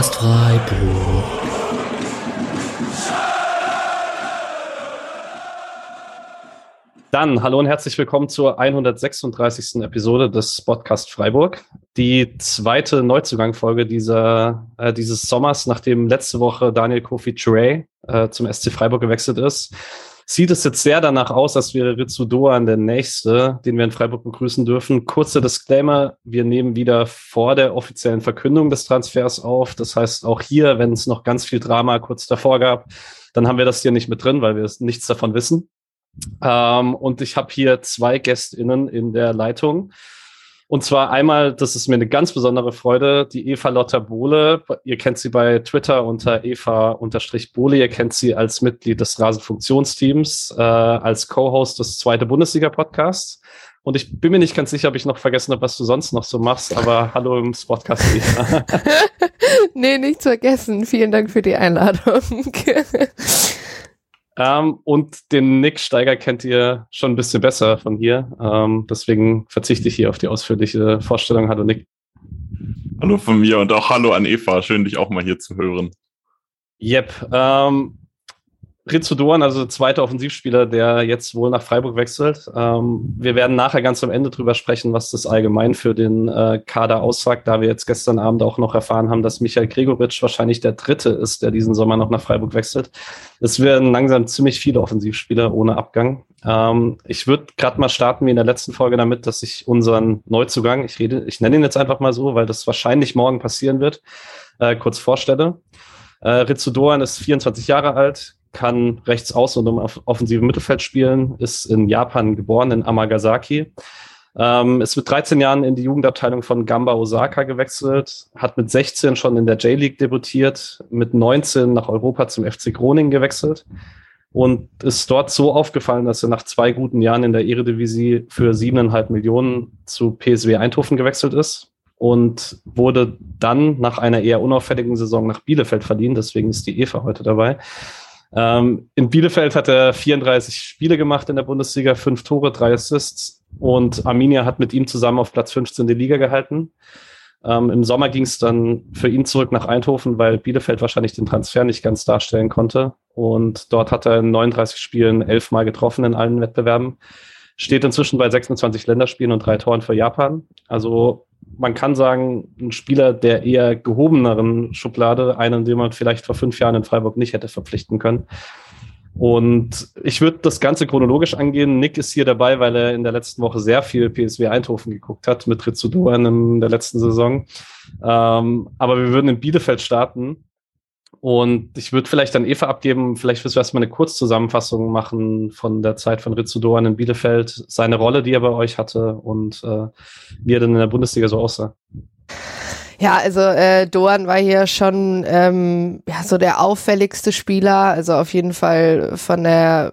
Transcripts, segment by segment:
Podcast Freiburg. Dann hallo und herzlich willkommen zur 136. Episode des Podcast Freiburg. Die zweite Neuzugangfolge dieser, äh, dieses Sommers, nachdem letzte Woche Daniel Kofi Trey äh, zum SC Freiburg gewechselt ist sieht es jetzt sehr danach aus, als wäre Ritsu Doan der nächste, den wir in Freiburg begrüßen dürfen. Kurzer Disclaimer, wir nehmen wieder vor der offiziellen Verkündung des Transfers auf. Das heißt, auch hier, wenn es noch ganz viel Drama kurz davor gab, dann haben wir das hier nicht mit drin, weil wir nichts davon wissen. Ähm, und ich habe hier zwei GästInnen in der Leitung. Und zwar einmal, das ist mir eine ganz besondere Freude, die Eva Lotta Bohle. Ihr kennt sie bei Twitter unter Eva-Bohle. Ihr kennt sie als Mitglied des Rasenfunktionsteams, äh, als Co-Host des Zweite Bundesliga-Podcasts. Und ich bin mir nicht ganz sicher, ob ich noch vergessen habe, was du sonst noch so machst, aber hallo im Podcast. nee, nichts vergessen. Vielen Dank für die Einladung. Ähm, und den Nick Steiger kennt ihr schon ein bisschen besser von hier. Ähm, deswegen verzichte ich hier auf die ausführliche Vorstellung. Hallo Nick. Hallo von mir und auch hallo an Eva. Schön, dich auch mal hier zu hören. Yep. Ähm, Rizzo Doan, also zweiter Offensivspieler, der jetzt wohl nach Freiburg wechselt. Ähm, wir werden nachher ganz am Ende drüber sprechen, was das allgemein für den äh, Kader aussagt, da wir jetzt gestern Abend auch noch erfahren haben, dass Michael Gregoritsch wahrscheinlich der dritte ist, der diesen Sommer noch nach Freiburg wechselt. Es werden langsam ziemlich viele Offensivspieler ohne Abgang. Ähm, ich würde gerade mal starten wie in der letzten Folge damit, dass ich unseren Neuzugang, ich rede, ich nenne ihn jetzt einfach mal so, weil das wahrscheinlich morgen passieren wird, äh, kurz vorstelle. Äh, Ritsu Doan ist 24 Jahre alt, kann rechts außen und im offensiven Mittelfeld spielen, ist in Japan geboren, in Amagasaki. Ähm, ist mit 13 Jahren in die Jugendabteilung von Gamba Osaka gewechselt, hat mit 16 schon in der J-League debütiert, mit 19 nach Europa zum FC Groningen gewechselt und ist dort so aufgefallen, dass er nach zwei guten Jahren in der Eredivisie für siebeneinhalb Millionen zu PSW Eindhoven gewechselt ist und wurde dann nach einer eher unauffälligen Saison nach Bielefeld verliehen. Deswegen ist die Eva heute dabei. Ähm, in Bielefeld hat er 34 Spiele gemacht in der Bundesliga, fünf Tore, drei Assists und Arminia hat mit ihm zusammen auf Platz 15 die Liga gehalten. Ähm, Im Sommer ging es dann für ihn zurück nach Eindhoven, weil Bielefeld wahrscheinlich den Transfer nicht ganz darstellen konnte. Und dort hat er in 39 Spielen elfmal getroffen in allen Wettbewerben. Steht inzwischen bei 26 Länderspielen und drei Toren für Japan. Also man kann sagen, ein Spieler der eher gehobeneren Schublade, einen, den man vielleicht vor fünf Jahren in Freiburg nicht hätte verpflichten können. Und ich würde das Ganze chronologisch angehen. Nick ist hier dabei, weil er in der letzten Woche sehr viel PSW Eindhoven geguckt hat mit Ritsudoan in der letzten Saison. Ähm, aber wir würden in Bielefeld starten. Und ich würde vielleicht an Eva abgeben, vielleicht wirst du erstmal eine Kurzzusammenfassung machen von der Zeit von Ritsu Doan in Bielefeld, seine Rolle, die er bei euch hatte und äh, wie er denn in der Bundesliga so aussah. Ja, also äh, Doan war hier schon ähm, ja, so der auffälligste Spieler, also auf jeden Fall von der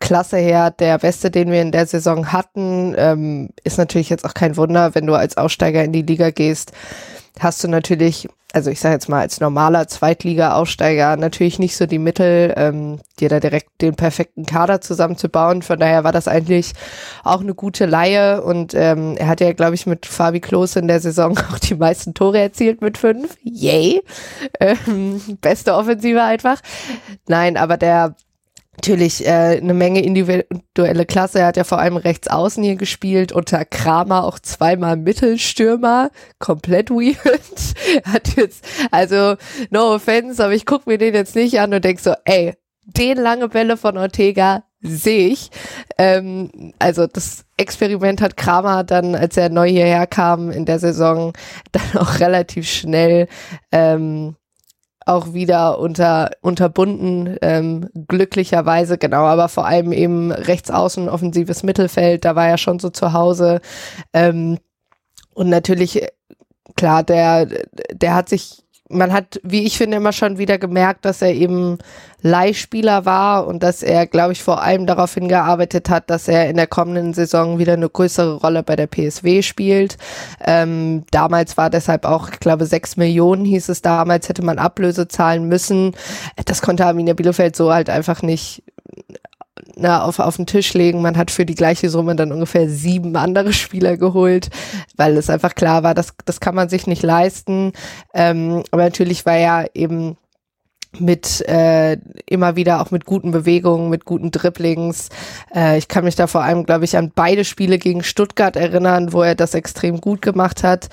Klasse her der beste, den wir in der Saison hatten. Ähm, ist natürlich jetzt auch kein Wunder, wenn du als Aussteiger in die Liga gehst, hast du natürlich also ich sage jetzt mal als normaler Zweitliga-Aufsteiger natürlich nicht so die Mittel, ähm, dir da direkt den perfekten Kader zusammenzubauen. Von daher war das eigentlich auch eine gute Laie und ähm, er hat ja, glaube ich, mit Fabi Klose in der Saison auch die meisten Tore erzielt mit fünf. Yay! Ähm, beste Offensive einfach. Nein, aber der natürlich äh, eine Menge individuelle Klasse. Er hat ja vor allem rechts außen hier gespielt, unter Kramer auch zweimal Mittelstürmer, komplett weird. hat jetzt, also no offense, aber ich guck mir den jetzt nicht an und denk so, ey, den lange Bälle von Ortega sehe ich. Ähm, also das Experiment hat Kramer dann, als er neu hierher kam in der Saison, dann auch relativ schnell ähm, auch wieder unter, unterbunden, ähm, glücklicherweise, genau, aber vor allem eben rechts außen offensives Mittelfeld, da war er schon so zu Hause. Ähm, und natürlich, klar, der, der hat sich man hat, wie ich finde, immer schon wieder gemerkt, dass er eben Leihspieler war und dass er, glaube ich, vor allem darauf hingearbeitet hat, dass er in der kommenden Saison wieder eine größere Rolle bei der PSW spielt. Ähm, damals war deshalb auch, ich glaube, sechs Millionen hieß es damals, hätte man Ablöse zahlen müssen. Das konnte Arminia Bielefeld so halt einfach nicht na, auf, auf den Tisch legen. Man hat für die gleiche Summe dann ungefähr sieben andere Spieler geholt, weil es einfach klar war, das, das kann man sich nicht leisten. Ähm, aber natürlich war ja eben mit äh, immer wieder auch mit guten Bewegungen, mit guten Dribblings. Äh, ich kann mich da vor allem, glaube ich, an beide Spiele gegen Stuttgart erinnern, wo er das extrem gut gemacht hat.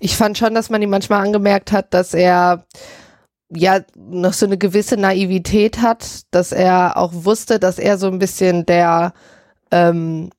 Ich fand schon, dass man ihm manchmal angemerkt hat, dass er ja noch so eine gewisse Naivität hat, dass er auch wusste, dass er so ein bisschen der ähm,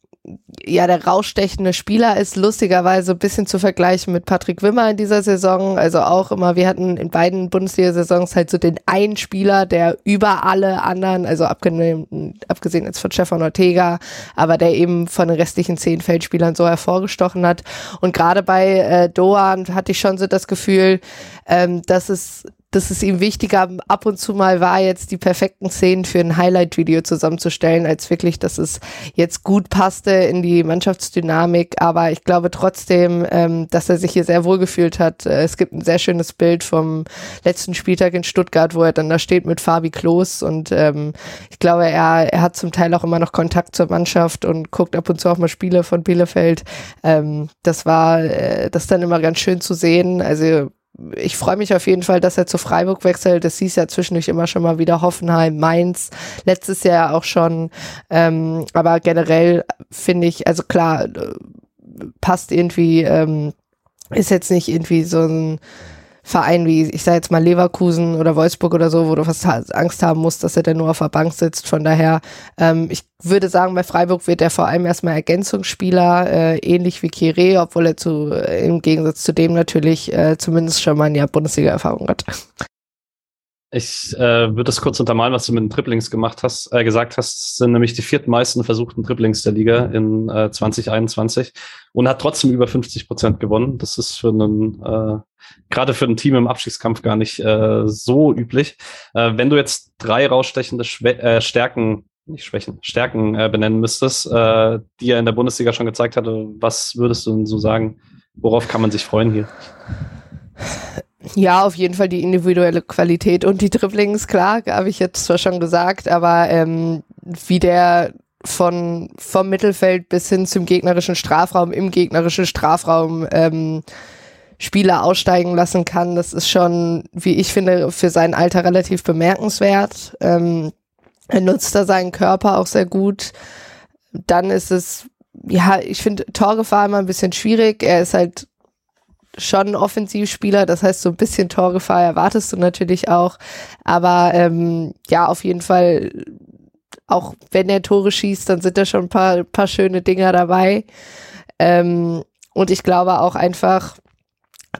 ja, der rausstechende Spieler ist lustigerweise ein bisschen zu vergleichen mit Patrick Wimmer in dieser Saison. Also auch immer, wir hatten in beiden Bundesliga-Saisons halt so den einen Spieler, der über alle anderen, also abgesehen, abgesehen jetzt von Stefan Ortega, aber der eben von den restlichen zehn Feldspielern so hervorgestochen hat. Und gerade bei äh, Doan hatte ich schon so das Gefühl, ähm, dass es dass es ihm wichtiger ab und zu mal war, jetzt die perfekten Szenen für ein Highlight-Video zusammenzustellen, als wirklich, dass es jetzt gut passte in die Mannschaftsdynamik. Aber ich glaube trotzdem, ähm, dass er sich hier sehr wohl gefühlt hat. Äh, es gibt ein sehr schönes Bild vom letzten Spieltag in Stuttgart, wo er dann da steht mit Fabi Klos und ähm, ich glaube, er, er hat zum Teil auch immer noch Kontakt zur Mannschaft und guckt ab und zu auch mal Spiele von Bielefeld. Ähm, das war äh, das dann immer ganz schön zu sehen. Also ich freue mich auf jeden Fall, dass er zu Freiburg wechselt. Das hieß ja zwischendurch immer schon mal wieder Hoffenheim, Mainz, letztes Jahr auch schon. Ähm, aber generell finde ich, also klar, äh, passt irgendwie, ähm, ist jetzt nicht irgendwie so ein Verein wie, ich sage jetzt mal Leverkusen oder Wolfsburg oder so, wo du fast Angst haben musst, dass er dann nur auf der Bank sitzt. Von daher, ähm, ich würde sagen, bei Freiburg wird er vor allem erstmal Ergänzungsspieler, äh, ähnlich wie Kire, obwohl er zu, äh, im Gegensatz zu dem natürlich äh, zumindest schon mal eine Bundesliga-Erfahrung hat. Ich äh, würde das kurz untermalen, was du mit den Triplings gemacht hast, äh, gesagt hast. Sind nämlich die viertmeisten versuchten Triplings der Liga in äh, 2021 und hat trotzdem über 50 Prozent gewonnen. Das ist für einen, äh, gerade für ein Team im Abstiegskampf gar nicht äh, so üblich. Äh, wenn du jetzt drei rausstechende Schwä äh, Stärken, nicht Schwächen, Stärken äh, benennen müsstest, äh, die er in der Bundesliga schon gezeigt hatte, was würdest du denn so sagen? Worauf kann man sich freuen hier? Ja, auf jeden Fall die individuelle Qualität und die Dribblings, klar, habe ich jetzt zwar schon gesagt, aber ähm, wie der von vom Mittelfeld bis hin zum gegnerischen Strafraum, im gegnerischen Strafraum ähm, Spieler aussteigen lassen kann, das ist schon, wie ich finde, für sein Alter relativ bemerkenswert. Ähm, er nutzt da seinen Körper auch sehr gut. Dann ist es, ja, ich finde Torgefahr immer ein bisschen schwierig. Er ist halt schon ein Offensivspieler, das heißt, so ein bisschen Torgefahr erwartest du natürlich auch. Aber ähm, ja, auf jeden Fall, auch wenn er Tore schießt, dann sind da schon ein paar, paar schöne Dinger dabei. Ähm, und ich glaube auch einfach,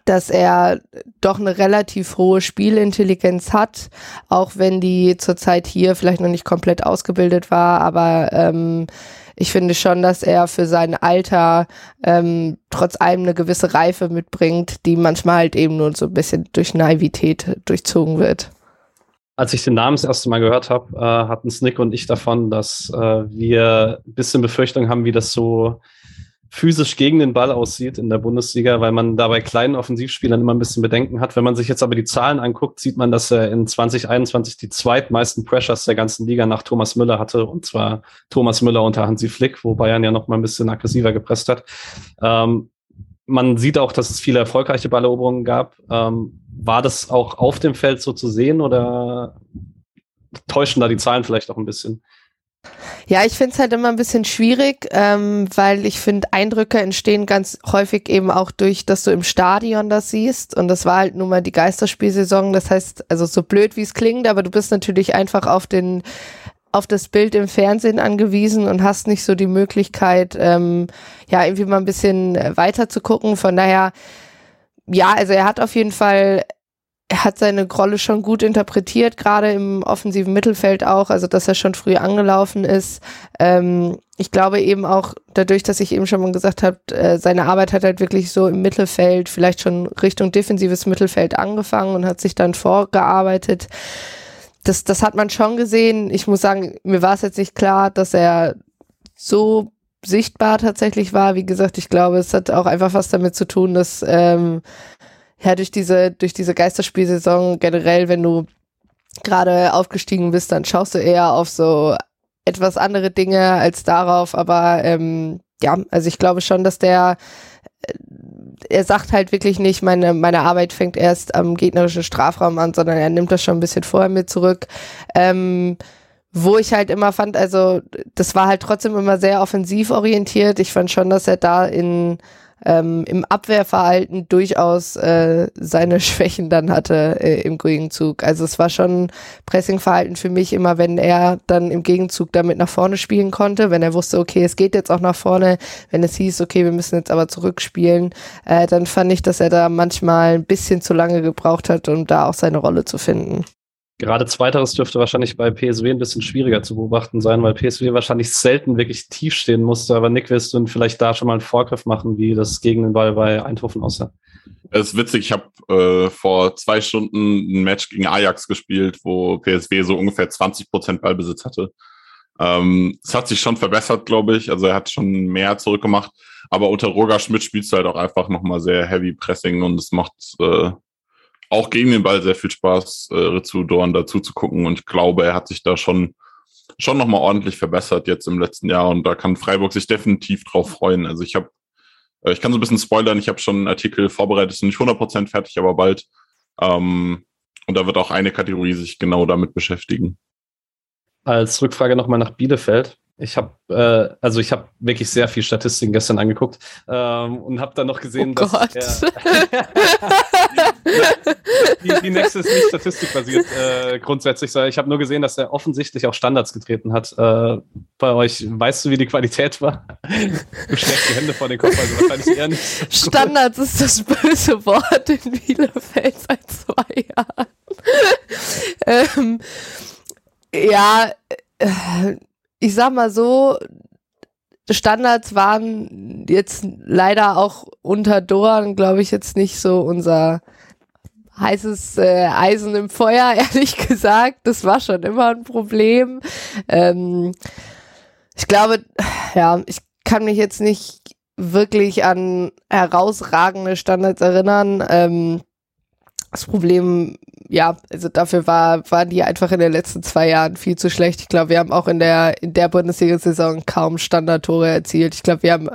dass er doch eine relativ hohe Spielintelligenz hat, auch wenn die zurzeit hier vielleicht noch nicht komplett ausgebildet war, aber ähm, ich finde schon, dass er für sein Alter ähm, trotz allem eine gewisse Reife mitbringt, die manchmal halt eben nur so ein bisschen durch Naivität durchzogen wird. Als ich den Namen das erste Mal gehört habe, äh, hatten Snick und ich davon, dass äh, wir ein bisschen Befürchtung haben, wie das so physisch gegen den Ball aussieht in der Bundesliga, weil man da bei kleinen Offensivspielern immer ein bisschen Bedenken hat. Wenn man sich jetzt aber die Zahlen anguckt, sieht man, dass er in 2021 die zweitmeisten Pressures der ganzen Liga nach Thomas Müller hatte, und zwar Thomas Müller unter Hansi Flick, wo Bayern ja noch mal ein bisschen aggressiver gepresst hat. Ähm, man sieht auch, dass es viele erfolgreiche Balleroberungen gab. Ähm, war das auch auf dem Feld so zu sehen oder täuschen da die Zahlen vielleicht auch ein bisschen? Ja, ich finde es halt immer ein bisschen schwierig, ähm, weil ich finde, Eindrücke entstehen ganz häufig eben auch durch, dass du im Stadion das siehst. Und das war halt nun mal die Geisterspielsaison. Das heißt, also so blöd wie es klingt, aber du bist natürlich einfach auf den auf das Bild im Fernsehen angewiesen und hast nicht so die Möglichkeit, ähm, ja, irgendwie mal ein bisschen weiter zu gucken. Von daher, ja, also er hat auf jeden Fall er hat seine Rolle schon gut interpretiert, gerade im offensiven Mittelfeld auch, also dass er schon früh angelaufen ist. Ähm, ich glaube eben auch dadurch, dass ich eben schon mal gesagt habe, äh, seine Arbeit hat halt wirklich so im Mittelfeld, vielleicht schon Richtung defensives Mittelfeld angefangen und hat sich dann vorgearbeitet. Das, das hat man schon gesehen. Ich muss sagen, mir war es jetzt nicht klar, dass er so sichtbar tatsächlich war. Wie gesagt, ich glaube, es hat auch einfach was damit zu tun, dass ähm, ja, durch diese, durch diese Geisterspielsaison generell, wenn du gerade aufgestiegen bist, dann schaust du eher auf so etwas andere Dinge als darauf, aber ähm, ja, also ich glaube schon, dass der äh, er sagt halt wirklich nicht, meine, meine Arbeit fängt erst am gegnerischen Strafraum an, sondern er nimmt das schon ein bisschen vorher mit zurück. Ähm, wo ich halt immer fand, also das war halt trotzdem immer sehr offensiv orientiert. Ich fand schon, dass er da in ähm, im Abwehrverhalten durchaus äh, seine Schwächen dann hatte äh, im Gegenzug. Also es war schon Pressingverhalten für mich immer, wenn er dann im Gegenzug damit nach vorne spielen konnte, wenn er wusste, okay, es geht jetzt auch nach vorne, wenn es hieß, okay, wir müssen jetzt aber zurückspielen, äh, dann fand ich, dass er da manchmal ein bisschen zu lange gebraucht hat, um da auch seine Rolle zu finden. Gerade zweiteres dürfte wahrscheinlich bei PSW ein bisschen schwieriger zu beobachten sein, weil PSW wahrscheinlich selten wirklich tief stehen musste. Aber Nick, wirst du vielleicht da schon mal einen Vorgriff machen, wie das gegen den Ball bei Eindhoven aussah? Es ist witzig, ich habe äh, vor zwei Stunden ein Match gegen Ajax gespielt, wo PSW so ungefähr 20 Prozent Ballbesitz hatte. Ähm, es hat sich schon verbessert, glaube ich. Also er hat schon mehr zurückgemacht. Aber unter Roger Schmidt spielst du halt auch einfach nochmal sehr Heavy Pressing und es macht äh, auch gegen den Ball sehr viel Spaß, äh, zu Dorn dazu zu gucken. Und ich glaube, er hat sich da schon, schon nochmal ordentlich verbessert jetzt im letzten Jahr. Und da kann Freiburg sich definitiv drauf freuen. Also ich habe, äh, ich kann so ein bisschen spoilern, ich habe schon einen Artikel vorbereitet, ist nicht 100% fertig, aber bald. Ähm, und da wird auch eine Kategorie sich genau damit beschäftigen. Als Rückfrage nochmal nach Bielefeld. Ich habe äh, also ich habe wirklich sehr viel Statistiken gestern angeguckt ähm, und habe dann noch gesehen, oh dass Gott. Er, die, die Next ist nicht statistikbasiert äh, grundsätzlich, sondern ich habe nur gesehen, dass er offensichtlich auch Standards getreten hat. Äh, bei euch, weißt du, wie die Qualität war? Du schlägst die Hände vor den Kopf, also wahrscheinlich eher nicht. Standards ist das böse Wort in Bielefeld seit zwei Jahren. ähm, ja, äh, ich sag mal so, Standards waren jetzt leider auch unter Doran, glaube ich, jetzt nicht so unser heißes äh, Eisen im Feuer, ehrlich gesagt. Das war schon immer ein Problem. Ähm, ich glaube, ja, ich kann mich jetzt nicht wirklich an herausragende Standards erinnern. Ähm, das Problem, ja, also dafür war, waren die einfach in den letzten zwei Jahren viel zu schlecht. Ich glaube, wir haben auch in der, in der Bundesliga-Saison kaum Standardtore erzielt. Ich glaube, wir haben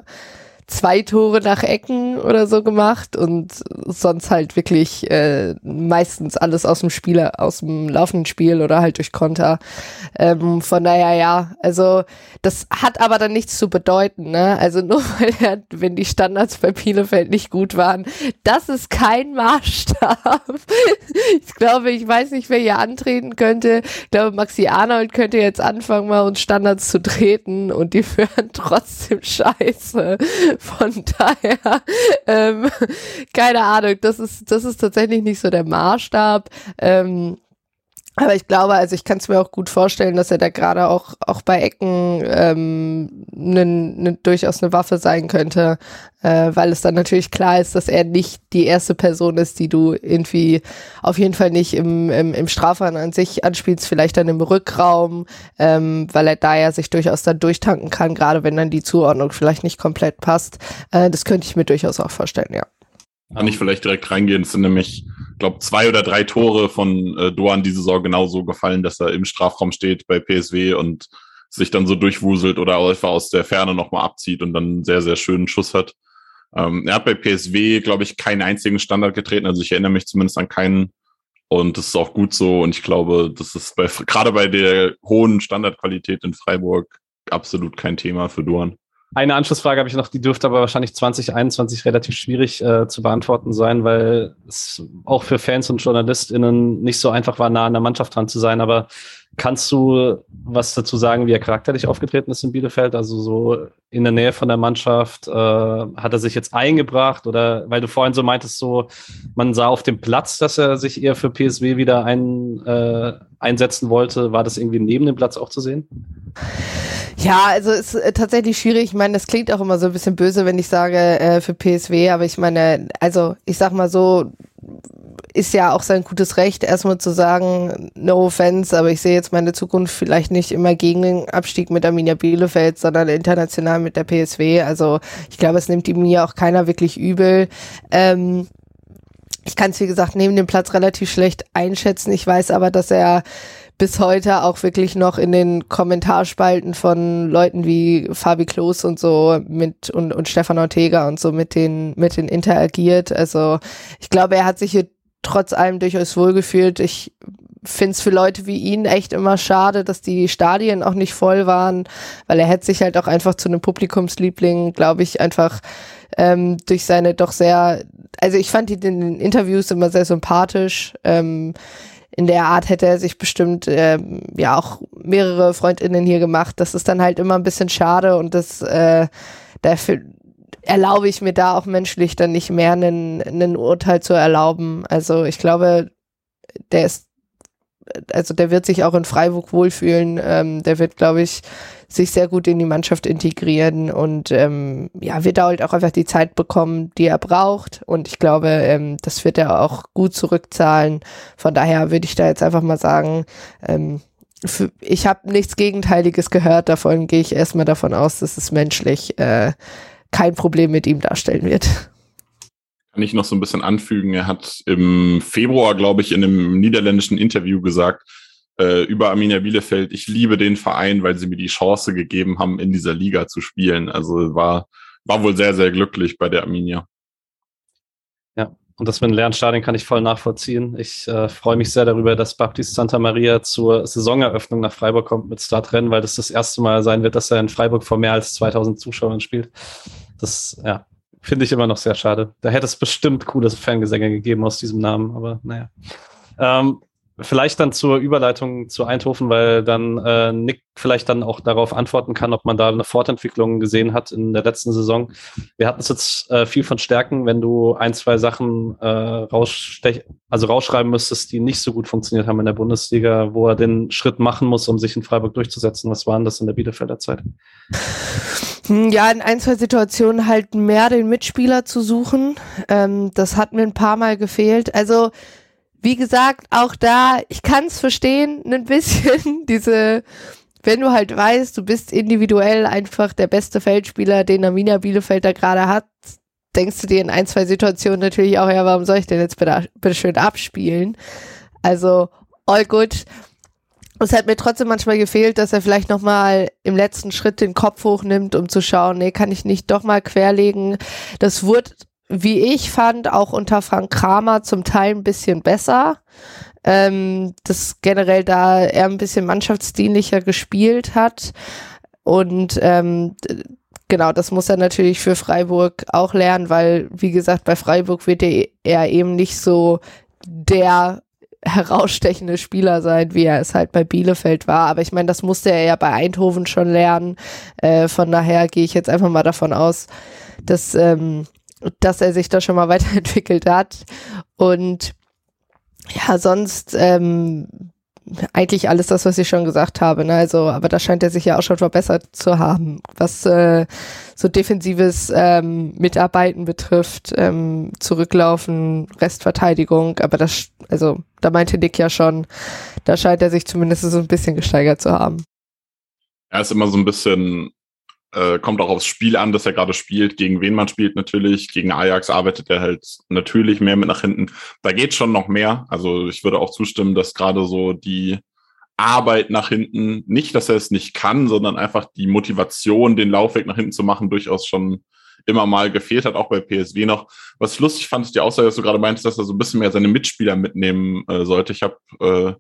zwei Tore nach Ecken oder so gemacht und sonst halt wirklich äh, meistens alles aus dem Spiel, aus dem laufenden Spiel oder halt durch Konter. Ähm, von daher ja, also das hat aber dann nichts zu bedeuten, ne? Also nur weil er, wenn die Standards bei Bielefeld nicht gut waren, das ist kein Maßstab. ich glaube, ich weiß nicht, wer hier antreten könnte. Ich glaube, Maxi Arnold könnte jetzt anfangen, mal uns Standards zu treten und die wären trotzdem scheiße. Von daher, ähm, keine Ahnung, das ist, das ist tatsächlich nicht so der Maßstab. Ähm, aber ich glaube, also ich kann es mir auch gut vorstellen, dass er da gerade auch, auch bei Ecken ähm, ne, ne, durchaus eine Waffe sein könnte, äh, weil es dann natürlich klar ist, dass er nicht die erste Person ist, die du irgendwie auf jeden Fall nicht im, im, im Strafraum an sich anspielst, vielleicht dann im Rückraum, ähm, weil er da ja sich durchaus dann durchtanken kann, gerade wenn dann die Zuordnung vielleicht nicht komplett passt. Äh, das könnte ich mir durchaus auch vorstellen, ja. Kann ich vielleicht direkt reingehen. Es sind nämlich, glaube zwei oder drei Tore von äh, Doan diese Saison genauso gefallen, dass er im Strafraum steht bei PSW und sich dann so durchwuselt oder einfach aus der Ferne nochmal abzieht und dann einen sehr, sehr schönen Schuss hat. Ähm, er hat bei PSW, glaube ich, keinen einzigen Standard getreten. Also ich erinnere mich zumindest an keinen. Und das ist auch gut so. Und ich glaube, das ist bei, gerade bei der hohen Standardqualität in Freiburg absolut kein Thema für Duan. Eine Anschlussfrage habe ich noch, die dürfte aber wahrscheinlich 2021 relativ schwierig äh, zu beantworten sein, weil es auch für Fans und JournalistInnen nicht so einfach war, nah an der Mannschaft dran zu sein. Aber kannst du was dazu sagen, wie er charakterlich aufgetreten ist in Bielefeld? Also so in der Nähe von der Mannschaft, äh, hat er sich jetzt eingebracht oder weil du vorhin so meintest, so man sah auf dem Platz, dass er sich eher für PSW wieder ein, äh, einsetzen wollte. War das irgendwie neben dem Platz auch zu sehen? Ja, also ist äh, tatsächlich schwierig. Ich meine, das klingt auch immer so ein bisschen böse, wenn ich sage äh, für PSW, aber ich meine, also ich sag mal so, ist ja auch sein gutes Recht, erstmal zu sagen, no offense, aber ich sehe jetzt meine Zukunft vielleicht nicht immer gegen den Abstieg mit Arminia Bielefeld, sondern international mit der PSW. Also ich glaube, es nimmt ihm ja auch keiner wirklich übel. Ähm, ich kann es, wie gesagt, neben dem Platz relativ schlecht einschätzen. Ich weiß aber, dass er bis heute auch wirklich noch in den Kommentarspalten von Leuten wie Fabi Klos und so mit und, und Stefan Ortega und so mit den, mit den interagiert. Also ich glaube, er hat sich hier trotz allem durchaus wohlgefühlt. Ich finde es für Leute wie ihn echt immer schade, dass die Stadien auch nicht voll waren, weil er hätte sich halt auch einfach zu einem Publikumsliebling, glaube ich, einfach ähm, durch seine doch sehr, also ich fand ihn in den Interviews immer sehr sympathisch. Ähm, in der Art hätte er sich bestimmt ähm, ja auch mehrere Freundinnen hier gemacht. Das ist dann halt immer ein bisschen schade und das äh, dafür erlaube ich mir da auch menschlich dann nicht mehr einen, einen Urteil zu erlauben. Also ich glaube, der ist also der wird sich auch in Freiburg wohlfühlen. Ähm, der wird, glaube ich, sich sehr gut in die Mannschaft integrieren und ähm, ja, wird halt auch einfach die Zeit bekommen, die er braucht. Und ich glaube, ähm, das wird er auch gut zurückzahlen. Von daher würde ich da jetzt einfach mal sagen, ähm, ich habe nichts Gegenteiliges gehört. Davon gehe ich erstmal davon aus, dass es menschlich äh, kein Problem mit ihm darstellen wird kann ich noch so ein bisschen anfügen. Er hat im Februar, glaube ich, in einem niederländischen Interview gesagt, äh, über Arminia Bielefeld, ich liebe den Verein, weil sie mir die Chance gegeben haben, in dieser Liga zu spielen. Also war, war wohl sehr, sehr glücklich bei der Arminia. Ja, und das mit dem leeren Stadion kann ich voll nachvollziehen. Ich äh, freue mich sehr darüber, dass Baptiste Santa Maria zur Saisoneröffnung nach Freiburg kommt mit Startrennen, weil das das erste Mal sein wird, dass er in Freiburg vor mehr als 2000 Zuschauern spielt. Das, ja, Finde ich immer noch sehr schade. Da hätte es bestimmt cooles Fangesänge gegeben aus diesem Namen, aber naja. Ähm, vielleicht dann zur Überleitung zu Eindhoven, weil dann äh, Nick vielleicht dann auch darauf antworten kann, ob man da eine Fortentwicklung gesehen hat in der letzten Saison. Wir hatten es jetzt äh, viel von Stärken, wenn du ein, zwei Sachen äh, also rausschreiben müsstest, die nicht so gut funktioniert haben in der Bundesliga, wo er den Schritt machen muss, um sich in Freiburg durchzusetzen. Was waren das in der Bielefelder Zeit? Hm, ja, in ein, zwei Situationen halt mehr den Mitspieler zu suchen. Ähm, das hat mir ein paar Mal gefehlt. Also, wie gesagt, auch da, ich kann es verstehen, ein bisschen, diese, wenn du halt weißt, du bist individuell einfach der beste Feldspieler, den Arminia Bielefeld da gerade hat, denkst du dir in ein, zwei Situationen natürlich auch, ja, warum soll ich denn jetzt bitte, bitte schön abspielen? Also, all good es hat mir trotzdem manchmal gefehlt, dass er vielleicht nochmal im letzten Schritt den Kopf hochnimmt, um zu schauen, nee, kann ich nicht doch mal querlegen. Das wurde, wie ich fand, auch unter Frank Kramer zum Teil ein bisschen besser. Ähm, das generell da er ein bisschen mannschaftsdienlicher gespielt hat. Und ähm, genau, das muss er natürlich für Freiburg auch lernen, weil, wie gesagt, bei Freiburg wird er eben nicht so der herausstechende Spieler sein, wie er es halt bei Bielefeld war. Aber ich meine, das musste er ja bei Eindhoven schon lernen. Äh, von daher gehe ich jetzt einfach mal davon aus, dass, ähm, dass er sich da schon mal weiterentwickelt hat. Und ja, sonst ähm, eigentlich alles das, was ich schon gesagt habe. Ne? Also, aber da scheint er sich ja auch schon verbessert zu haben, was äh, so defensives ähm, Mitarbeiten betrifft, ähm, Zurücklaufen, Restverteidigung. Aber das, also da meinte Nick ja schon, da scheint er sich zumindest so ein bisschen gesteigert zu haben. Er ist immer so ein bisschen äh, kommt auch aufs Spiel an, das er gerade spielt, gegen wen man spielt natürlich. Gegen Ajax arbeitet er halt natürlich mehr mit nach hinten. Da geht schon noch mehr. Also ich würde auch zustimmen, dass gerade so die Arbeit nach hinten, nicht, dass er es nicht kann, sondern einfach die Motivation, den Laufweg nach hinten zu machen, durchaus schon immer mal gefehlt hat, auch bei PSW noch. Was ich lustig fand, ist die Aussage, dass du gerade meintest, dass er so ein bisschen mehr seine Mitspieler mitnehmen äh, sollte. Ich habe äh,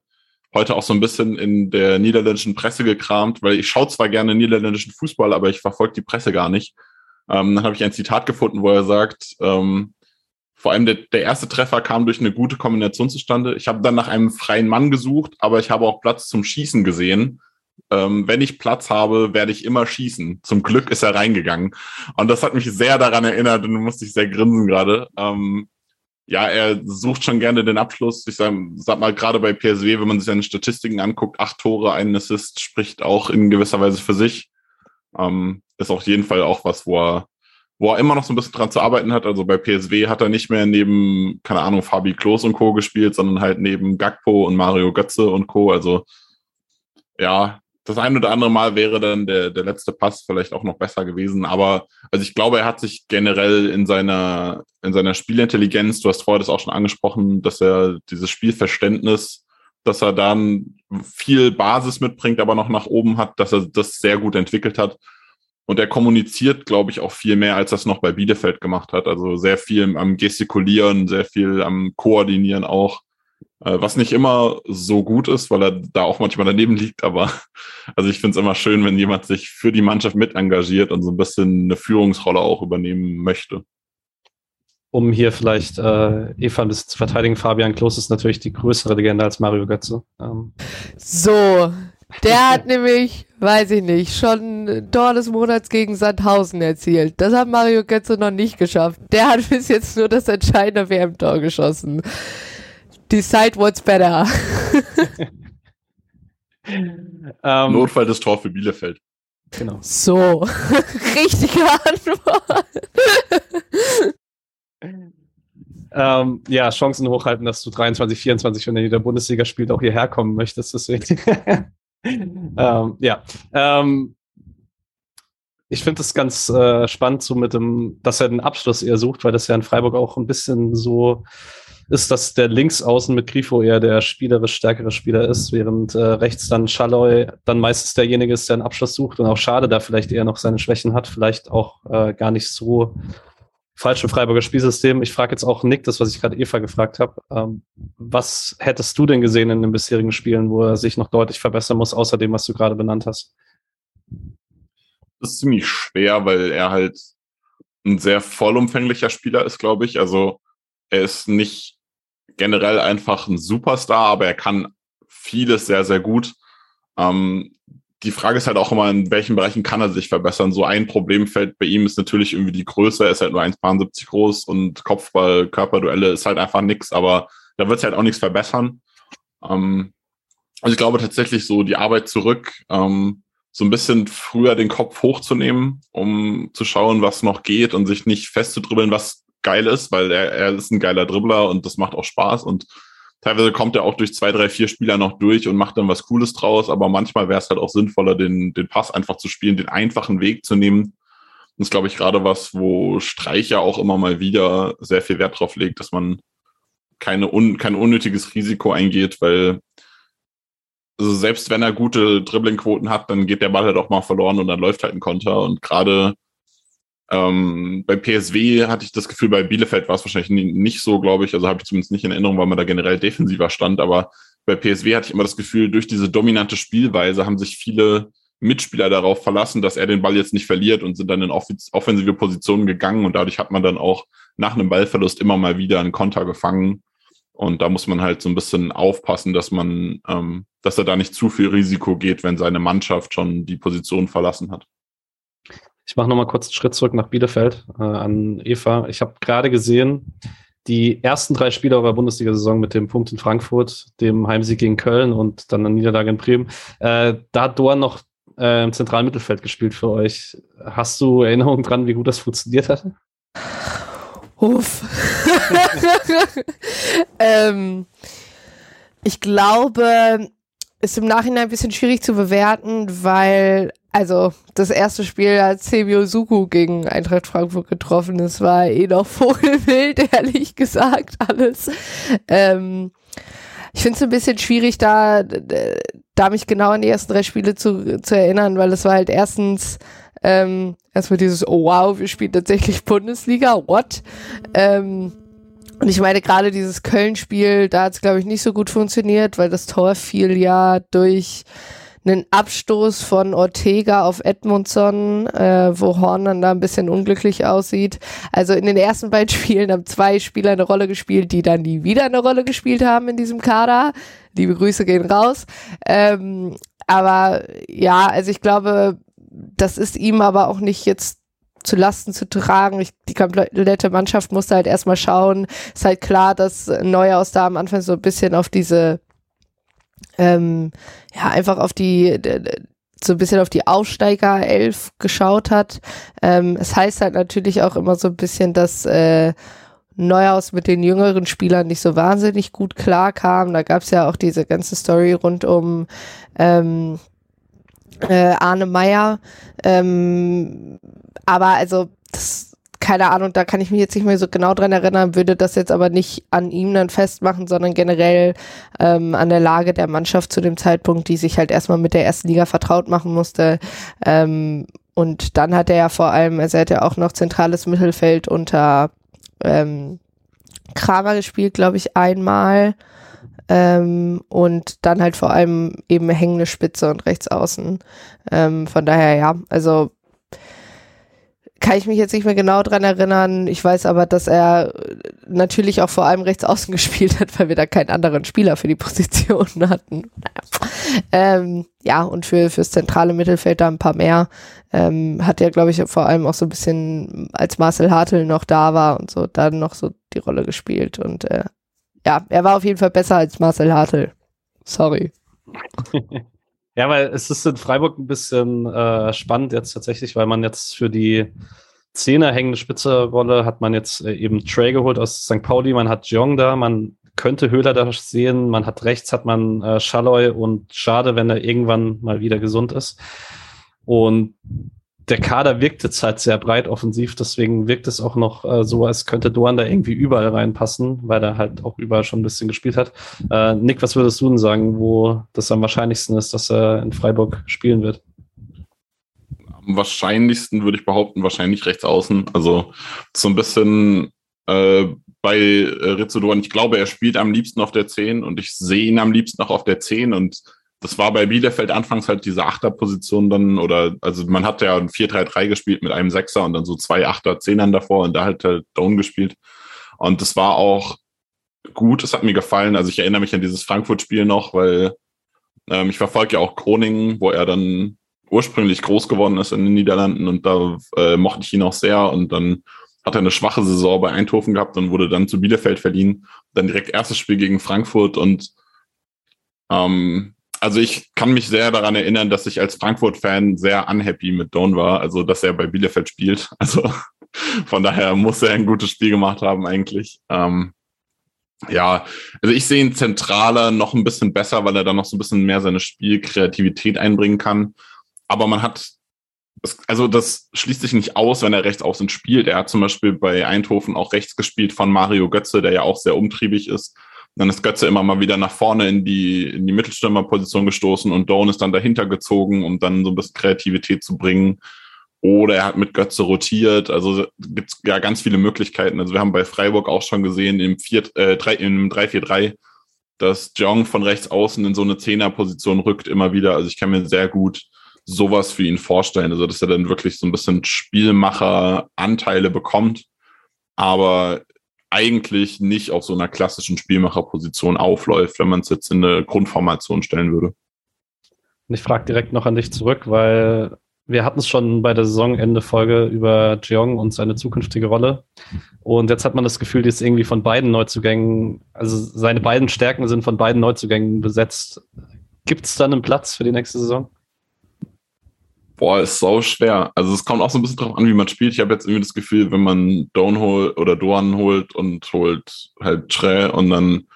heute auch so ein bisschen in der niederländischen Presse gekramt, weil ich schaue zwar gerne niederländischen Fußball, aber ich verfolge die Presse gar nicht. Ähm, dann habe ich ein Zitat gefunden, wo er sagt, ähm, vor allem der, der erste Treffer kam durch eine gute Kombination zustande. Ich habe dann nach einem freien Mann gesucht, aber ich habe auch Platz zum Schießen gesehen. Ähm, wenn ich Platz habe, werde ich immer schießen. Zum Glück ist er reingegangen. Und das hat mich sehr daran erinnert und musste ich sehr grinsen gerade. Ähm, ja, er sucht schon gerne den Abschluss. Ich sag, sag mal, gerade bei PSW, wenn man sich seine Statistiken anguckt, acht Tore, einen Assist spricht auch in gewisser Weise für sich. Ähm, ist auf jeden Fall auch was, wo er, wo er immer noch so ein bisschen dran zu arbeiten hat. Also bei PSW hat er nicht mehr neben, keine Ahnung, Fabi Klos und Co. gespielt, sondern halt neben Gagpo und Mario Götze und Co. Also ja, das ein oder andere Mal wäre dann der, der letzte Pass vielleicht auch noch besser gewesen. Aber also ich glaube, er hat sich generell in seiner, in seiner Spielintelligenz, du hast vorher das auch schon angesprochen, dass er dieses Spielverständnis dass er dann viel Basis mitbringt, aber noch nach oben hat, dass er das sehr gut entwickelt hat. Und er kommuniziert, glaube ich, auch viel mehr, als das noch bei Bielefeld gemacht hat. Also sehr viel am Gestikulieren, sehr viel am Koordinieren auch. Äh, was nicht immer so gut ist, weil er da auch manchmal daneben liegt. Aber also ich finde es immer schön, wenn jemand sich für die Mannschaft mit engagiert und so ein bisschen eine Führungsrolle auch übernehmen möchte um hier vielleicht äh, Eva ein bisschen zu verteidigen, Fabian Klos ist natürlich die größere Legende als Mario Götze. Ähm. So, der hat nämlich, weiß ich nicht, schon Tor des Monats gegen Sandhausen erzielt. Das hat Mario Götze noch nicht geschafft. Der hat bis jetzt nur das entscheidende WM-Tor geschossen. Decide what's better. ähm, Notfall des Tor für Bielefeld. Genau. So, richtige Antwort. ähm, ja, Chancen hochhalten, dass du 23, 24, wenn er in der Bundesliga spielt, auch hierher kommen möchtest. Deswegen. ähm, ja. Ähm, ich finde es ganz äh, spannend, so mit dem, dass er den Abschluss eher sucht, weil das ja in Freiburg auch ein bisschen so ist, dass der Linksaußen mit Grifo eher der spielerisch stärkere Spieler ist, während äh, rechts dann Schalloy dann meistens derjenige ist, der einen Abschluss sucht und auch Schade da vielleicht eher noch seine Schwächen hat, vielleicht auch äh, gar nicht so falsch im Freiburger Spielsystem. Ich frage jetzt auch Nick, das, was ich gerade Eva gefragt habe. Ähm, was hättest du denn gesehen in den bisherigen Spielen, wo er sich noch deutlich verbessern muss, außer dem, was du gerade benannt hast? Das ist ziemlich schwer, weil er halt ein sehr vollumfänglicher Spieler ist, glaube ich. Also er ist nicht generell einfach ein Superstar, aber er kann vieles sehr, sehr gut. Ähm, die Frage ist halt auch immer, in welchen Bereichen kann er sich verbessern. So ein Problemfeld bei ihm ist natürlich irgendwie die Größe. Er ist halt nur 1,70 groß und Kopfball, Körperduelle ist halt einfach nix, aber da wird es halt auch nichts verbessern. Ähm, also ich glaube tatsächlich so die Arbeit zurück, ähm, so ein bisschen früher den Kopf hochzunehmen, um zu schauen, was noch geht und sich nicht festzudribbeln, was geil ist, weil er, er ist ein geiler Dribbler und das macht auch Spaß und Teilweise kommt er auch durch zwei, drei, vier Spieler noch durch und macht dann was Cooles draus, aber manchmal wäre es halt auch sinnvoller, den, den Pass einfach zu spielen, den einfachen Weg zu nehmen. Das ist, glaube ich, gerade was, wo Streich ja auch immer mal wieder sehr viel Wert drauf legt, dass man keine un, kein unnötiges Risiko eingeht, weil also selbst wenn er gute Dribblingquoten hat, dann geht der Ball halt auch mal verloren und dann läuft halt ein Konter. Und gerade ähm, bei PSW hatte ich das Gefühl, bei Bielefeld war es wahrscheinlich nicht so, glaube ich. Also habe ich zumindest nicht in Erinnerung, weil man da generell defensiver stand. Aber bei PSW hatte ich immer das Gefühl, durch diese dominante Spielweise haben sich viele Mitspieler darauf verlassen, dass er den Ball jetzt nicht verliert und sind dann in offensive Positionen gegangen. Und dadurch hat man dann auch nach einem Ballverlust immer mal wieder einen Konter gefangen. Und da muss man halt so ein bisschen aufpassen, dass man, ähm, dass er da nicht zu viel Risiko geht, wenn seine Mannschaft schon die Position verlassen hat. Ich mache nochmal kurz einen Schritt zurück nach Bielefeld äh, an Eva. Ich habe gerade gesehen, die ersten drei Spiele eurer Bundesliga-Saison mit dem Punkt in Frankfurt, dem Heimsieg gegen Köln und dann eine Niederlage in Bremen, äh, da hat Doan noch äh, im zentralen Mittelfeld gespielt für euch. Hast du Erinnerungen dran, wie gut das funktioniert hat? Uff. ähm, ich glaube, ist im Nachhinein ein bisschen schwierig zu bewerten, weil also das erste Spiel hat Semio Suku gegen Eintracht Frankfurt getroffen. Es war eh noch vogelwild, ehrlich gesagt, alles. Ähm, ich finde es ein bisschen schwierig, da, da mich genau an die ersten drei Spiele zu, zu erinnern, weil es war halt erstens ähm, erstmal dieses, oh wow, wir spielen tatsächlich Bundesliga, what? Ähm, und ich meine, gerade dieses Köln-Spiel, da hat es, glaube ich, nicht so gut funktioniert, weil das Tor fiel ja durch einen Abstoß von Ortega auf Edmundson, äh, wo Horn dann da ein bisschen unglücklich aussieht. Also in den ersten beiden Spielen haben zwei Spieler eine Rolle gespielt, die dann nie wieder eine Rolle gespielt haben in diesem Kader. Liebe Grüße gehen raus. Ähm, aber ja, also ich glaube, das ist ihm aber auch nicht jetzt zu Lasten zu tragen. Ich, die komplette Mannschaft musste halt erstmal schauen. Ist halt klar, dass Neuhaus da am Anfang so ein bisschen auf diese ähm, ja, einfach auf die, so ein bisschen auf die Aufsteiger 11 geschaut hat. Ähm, es heißt halt natürlich auch immer so ein bisschen, dass äh, Neuhaus mit den jüngeren Spielern nicht so wahnsinnig gut klarkam. Da gab es ja auch diese ganze Story rund um ähm, äh, Arne Meyer. Ähm, aber also das keine Ahnung, da kann ich mich jetzt nicht mehr so genau dran erinnern, würde das jetzt aber nicht an ihm dann festmachen, sondern generell ähm, an der Lage der Mannschaft zu dem Zeitpunkt, die sich halt erstmal mit der ersten Liga vertraut machen musste. Ähm, und dann hat er ja vor allem, also er hat ja auch noch zentrales Mittelfeld unter ähm, Kramer gespielt, glaube ich, einmal. Ähm, und dann halt vor allem eben hängende Spitze und rechts außen. Ähm, von daher, ja, also kann ich mich jetzt nicht mehr genau dran erinnern. Ich weiß aber, dass er natürlich auch vor allem rechts außen gespielt hat, weil wir da keinen anderen Spieler für die Position hatten. Naja. Ähm, ja, und für fürs zentrale Mittelfeld da ein paar mehr. Ähm, hat er, glaube ich, vor allem auch so ein bisschen, als Marcel Hartl noch da war und so, dann noch so die Rolle gespielt. Und äh, ja, er war auf jeden Fall besser als Marcel Hartl. Sorry. ja, weil es ist in Freiburg ein bisschen äh, spannend jetzt tatsächlich, weil man jetzt für die Zehner hängende Spitze-Rolle hat man jetzt äh, eben Trey geholt aus St. Pauli, man hat Jong da, man könnte Höhler da sehen, man hat rechts hat man äh, Schalloy und schade, wenn er irgendwann mal wieder gesund ist. Und der Kader wirkt jetzt halt sehr breit offensiv, deswegen wirkt es auch noch äh, so, als könnte Doan da irgendwie überall reinpassen, weil er halt auch überall schon ein bisschen gespielt hat. Äh, Nick, was würdest du denn sagen, wo das am wahrscheinlichsten ist, dass er in Freiburg spielen wird? Am wahrscheinlichsten würde ich behaupten, wahrscheinlich rechts außen. Also so ein bisschen äh, bei äh, Rizzo Doan, ich glaube, er spielt am liebsten auf der 10 und ich sehe ihn am liebsten auch auf der 10 und das war bei Bielefeld anfangs halt diese Achterposition dann, oder also man hat ja ein 4-3-3 gespielt mit einem Sechser und dann so zwei Achter, Zehnern davor und da halt halt Down gespielt. Und das war auch gut, es hat mir gefallen. Also ich erinnere mich an dieses Frankfurt-Spiel noch, weil ähm, ich verfolge ja auch Groningen, wo er dann ursprünglich groß geworden ist in den Niederlanden und da äh, mochte ich ihn auch sehr und dann hat er eine schwache Saison bei Eindhoven gehabt und wurde dann zu Bielefeld verliehen. Dann direkt erstes Spiel gegen Frankfurt und ähm, also ich kann mich sehr daran erinnern, dass ich als Frankfurt-Fan sehr unhappy mit Don war, also dass er bei Bielefeld spielt. Also von daher muss er ein gutes Spiel gemacht haben eigentlich. Ähm, ja, also ich sehe ihn zentraler noch ein bisschen besser, weil er dann noch so ein bisschen mehr seine Spielkreativität einbringen kann. Aber man hat, also das schließt sich nicht aus, wenn er rechts außen spielt. Er hat zum Beispiel bei Eindhoven auch rechts gespielt von Mario Götze, der ja auch sehr umtriebig ist. Dann ist Götze immer mal wieder nach vorne in die, in die Mittelstürmerposition gestoßen und Doan ist dann dahinter gezogen, um dann so ein bisschen Kreativität zu bringen. Oder er hat mit Götze rotiert. Also gibt es ja ganz viele Möglichkeiten. Also wir haben bei Freiburg auch schon gesehen im, äh, 3, im 3-4-3, dass Jong von rechts außen in so eine Zehnerposition rückt immer wieder. Also ich kann mir sehr gut sowas für ihn vorstellen. Also dass er dann wirklich so ein bisschen Spielmacher-Anteile bekommt. Aber eigentlich nicht auf so einer klassischen Spielmacherposition aufläuft, wenn man es jetzt in eine Grundformation stellen würde. Ich frage direkt noch an dich zurück, weil wir hatten es schon bei der Saisonende-Folge über Jeong und seine zukünftige Rolle. Und jetzt hat man das Gefühl, die ist irgendwie von beiden Neuzugängen, also seine beiden Stärken sind von beiden Neuzugängen besetzt. Gibt es dann einen Platz für die nächste Saison? Boah, ist so schwer. Also es kommt auch so ein bisschen drauf an, wie man spielt. Ich habe jetzt irgendwie das Gefühl, wenn man Doan holt oder Doan holt und holt halt Tre und dann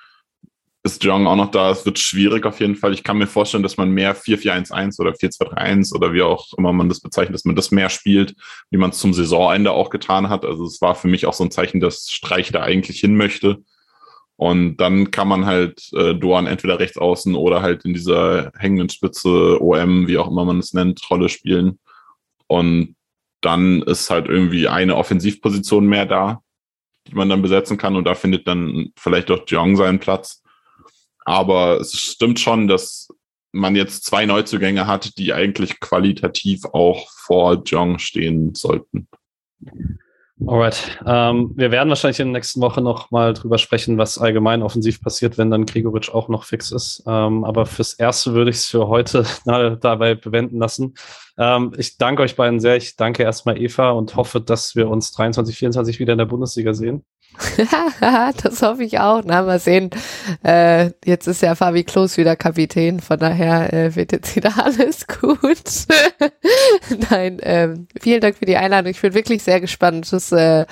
ist Jong auch noch da, es wird schwierig auf jeden Fall. Ich kann mir vorstellen, dass man mehr 4-4-1-1 oder 4-2-3-1 oder wie auch immer man das bezeichnet, dass man das mehr spielt, wie man es zum Saisonende auch getan hat. Also es war für mich auch so ein Zeichen, dass Streich da eigentlich hin möchte. Und dann kann man halt äh, Doan entweder rechts außen oder halt in dieser hängenden Spitze, OM, wie auch immer man es nennt, Rolle spielen. Und dann ist halt irgendwie eine Offensivposition mehr da, die man dann besetzen kann. Und da findet dann vielleicht auch Jong seinen Platz. Aber es stimmt schon, dass man jetzt zwei Neuzugänge hat, die eigentlich qualitativ auch vor Jong stehen sollten. Alright. Ähm, wir werden wahrscheinlich in der nächsten Woche noch mal drüber sprechen, was allgemein offensiv passiert, wenn dann Gregoritsch auch noch fix ist. Ähm, aber fürs Erste würde ich es für heute dabei bewenden lassen. Ähm, ich danke euch beiden sehr. Ich danke erstmal Eva und hoffe, dass wir uns 23, 24 wieder in der Bundesliga sehen. das hoffe ich auch. Na, mal sehen. Äh, jetzt ist ja Fabi Klos wieder Kapitän, von daher äh, wird jetzt wieder alles gut. Nein, ähm, vielen Dank für die Einladung. Ich bin wirklich sehr gespannt. Das äh,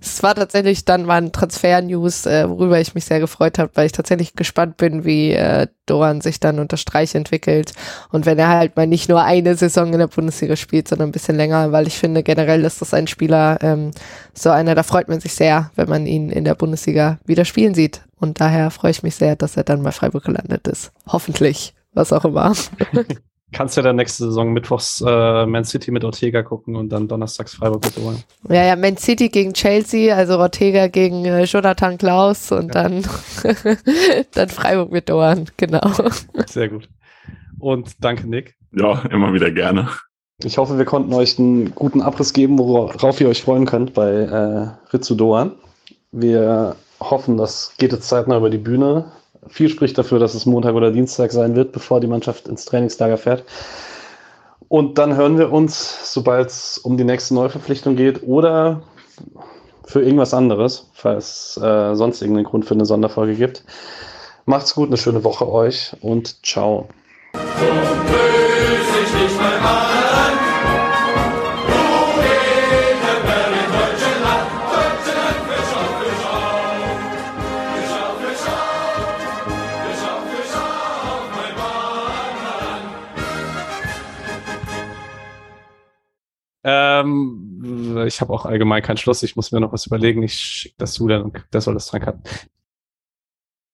es war tatsächlich dann mal ein Transfer-News, äh, worüber ich mich sehr gefreut habe, weil ich tatsächlich gespannt bin, wie äh, Doan sich dann unter Streich entwickelt. Und wenn er halt mal nicht nur eine Saison in der Bundesliga spielt, sondern ein bisschen länger, weil ich finde, generell ist das ein Spieler, ähm, so einer, da freut man sich sehr, wenn man ihn in der Bundesliga wieder spielen sieht. Und daher freue ich mich sehr, dass er dann bei Freiburg gelandet ist. Hoffentlich, was auch immer. kannst ja dann nächste Saison mittwochs äh, Man City mit Ortega gucken und dann donnerstags Freiburg mit Ohren. Ja, ja, Man City gegen Chelsea, also Ortega gegen äh, Jonathan Klaus und ja. dann, dann Freiburg mit Ohren, genau. Sehr gut. Und danke, Nick. Ja, immer wieder gerne. Ich hoffe, wir konnten euch einen guten Abriss geben, worauf ihr euch freuen könnt bei äh, Ritsu Doan. Wir hoffen, das geht jetzt zeitnah über die Bühne viel spricht dafür, dass es Montag oder Dienstag sein wird, bevor die Mannschaft ins Trainingslager fährt. Und dann hören wir uns, sobald es um die nächste Neuverpflichtung geht oder für irgendwas anderes, falls äh, sonst irgendeinen Grund für eine Sonderfolge gibt. Macht's gut, eine schöne Woche euch und ciao. Ähm, ich habe auch allgemein keinen Schluss. Ich muss mir noch was überlegen. Ich schicke das zu, der, der soll das dran.